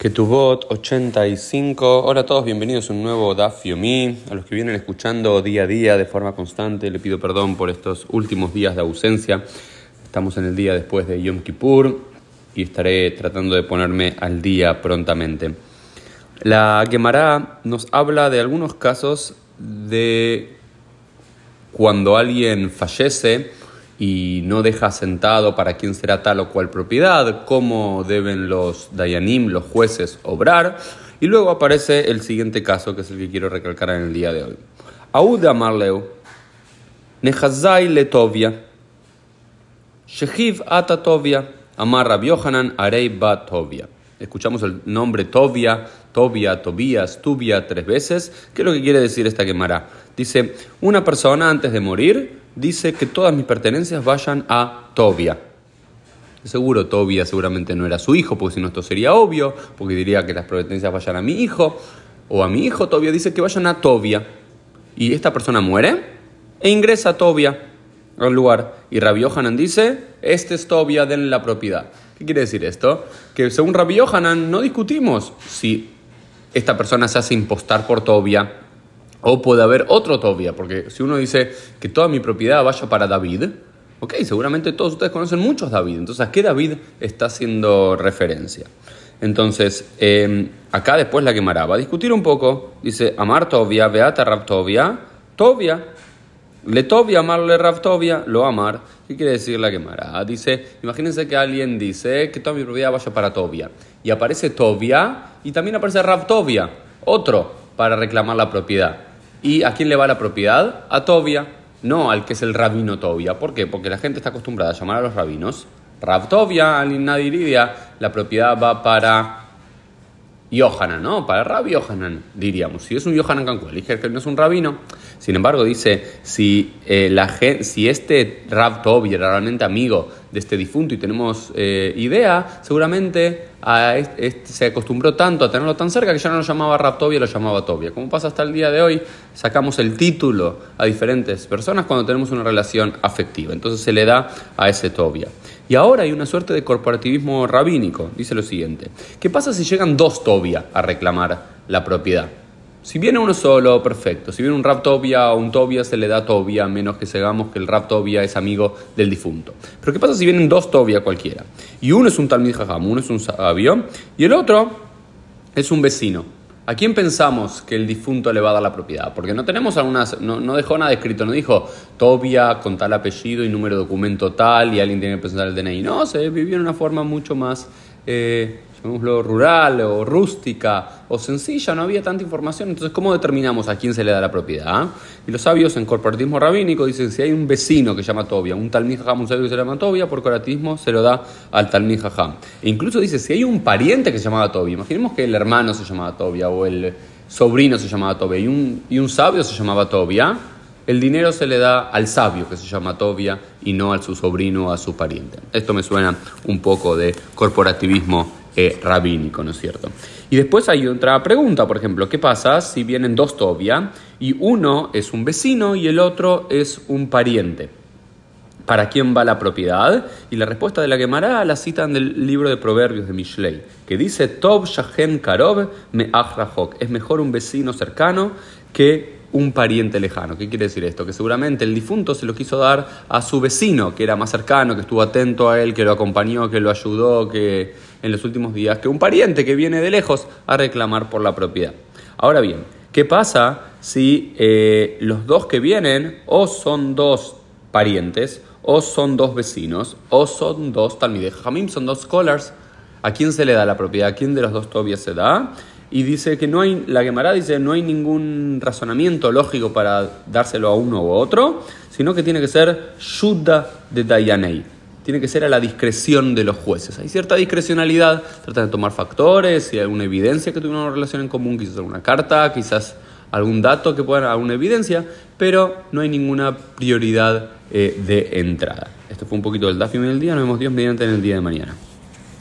Ketubot 85. Hola a todos, bienvenidos a un nuevo Daf Yomi. A los que vienen escuchando día a día de forma constante, le pido perdón por estos últimos días de ausencia. Estamos en el día después de Yom Kippur y estaré tratando de ponerme al día prontamente. La Gemara nos habla de algunos casos de cuando alguien fallece y no deja sentado para quién será tal o cual propiedad, cómo deben los dayanim, los jueces, obrar. Y luego aparece el siguiente caso, que es el que quiero recalcar en el día de hoy. Aud Amarleu, Nehazai Letovia, Shehiv Ata Tovia, Amar Rabbi Yohanan Arei Tovia. Escuchamos el nombre Tovia, Tobia, Tobías, Tubia tres veces. ¿Qué es lo que quiere decir esta quemará? Dice, una persona antes de morir dice que todas mis pertenencias vayan a Tobia. Seguro Tobia seguramente no era su hijo, porque si no esto sería obvio, porque diría que las pertenencias vayan a mi hijo, o a mi hijo Tobia dice que vayan a Tobia. Y esta persona muere e ingresa a Tobia al lugar. Y Rabbi Yohanan dice, este es Tobia, denle la propiedad. ¿Qué quiere decir esto? Que según Rabbi Yohanan no discutimos si esta persona se hace impostar por Tobia o puede haber otro Tobia, porque si uno dice que toda mi propiedad vaya para David, ok, seguramente todos ustedes conocen muchos David, entonces ¿a qué David está haciendo referencia? Entonces, em, acá después la quemará. Va a discutir un poco. Dice, amar Tobia, beata Rab Tobia. Le Tobia, amarle Rab Tobia, lo amar. ¿Qué quiere decir la quemará? Dice, imagínense que alguien dice que toda mi propiedad vaya para Tobia. Y aparece Tobia y también aparece Rab Tobia, otro, para reclamar la propiedad. ¿Y a quién le va la propiedad? A Tobia, no al que es el rabino Tobia. ¿Por qué? Porque la gente está acostumbrada a llamar a los rabinos Rab Tobia, al la propiedad va para Yohanan, ¿no? Para Rab Yohanan, diríamos. Si es un Yohanan Cancuel, que no es un rabino. Sin embargo, dice, si, eh, la, si este Rab Tobia era realmente amigo de este difunto y tenemos eh, idea, seguramente a este, se acostumbró tanto a tenerlo tan cerca que ya no lo llamaba Rab Tobia, lo llamaba Tobia. Como pasa hasta el día de hoy, sacamos el título a diferentes personas cuando tenemos una relación afectiva. Entonces se le da a ese Tobia. Y ahora hay una suerte de corporativismo rabínico. Dice lo siguiente. ¿Qué pasa si llegan dos Tobia a reclamar la propiedad? Si viene uno solo, perfecto. Si viene un Rab Tobia o un Tobia, se le da Tobia, menos que segamos que el Rab Tobia es amigo del difunto. Pero ¿qué pasa si vienen dos Tobia cualquiera? Y uno es un Talmid Jajam, uno es un sabio, y el otro es un vecino. ¿A quién pensamos que el difunto le va a dar la propiedad? Porque no tenemos algunas, no, dejó nada escrito, no dijo Tobia con tal apellido y número de documento tal y alguien tiene que presentar el DNI. No, se vivió en una forma mucho más eh, llamémoslo rural o rústica o sencilla, no había tanta información. Entonces, ¿cómo determinamos a quién se le da la propiedad? Ah? Y los sabios en corporatismo rabínico dicen, si hay un vecino que llama Tobia, un Talmid Jajam, un sabio que se llama Tobia, por corporatismo se lo da al Talmid Jajam. E incluso dice, si hay un pariente que se llamaba Tobia, imaginemos que el hermano se llamaba Tobia o el sobrino se llamaba Tobia y un, y un sabio se llamaba Tobia, el dinero se le da al sabio que se llama Tobia y no a su sobrino o a su pariente. Esto me suena un poco de corporativismo eh, rabínico, ¿no es cierto? Y después hay otra pregunta, por ejemplo, ¿qué pasa si vienen dos Tobia y uno es un vecino y el otro es un pariente? ¿Para quién va la propiedad? Y la respuesta de la Gemara la citan del libro de Proverbios de Mishlei, que dice, Tob Shahen Karov me Es mejor un vecino cercano que un pariente lejano. ¿Qué quiere decir esto? Que seguramente el difunto se lo quiso dar a su vecino, que era más cercano, que estuvo atento a él, que lo acompañó, que lo ayudó, que en los últimos días que un pariente que viene de lejos a reclamar por la propiedad. Ahora bien, ¿qué pasa si eh, los dos que vienen o son dos parientes, o son dos vecinos, o son dos talmides jamim, son dos scholars? ¿A quién se le da la propiedad? ¿A quién de los dos todavía se da? Y dice que no hay, la Gemara dice no hay ningún razonamiento lógico para dárselo a uno u otro, sino que tiene que ser Shuddha de Dayanei tiene que ser a la discreción de los jueces. Hay cierta discrecionalidad, tratan de tomar factores, si hay alguna evidencia que tuvieron una relación en común, quizás alguna carta, quizás algún dato que pueda dar alguna evidencia, pero no hay ninguna prioridad eh, de entrada. Esto fue un poquito del Dafim del día, nos vemos Dios mediante en el día de mañana.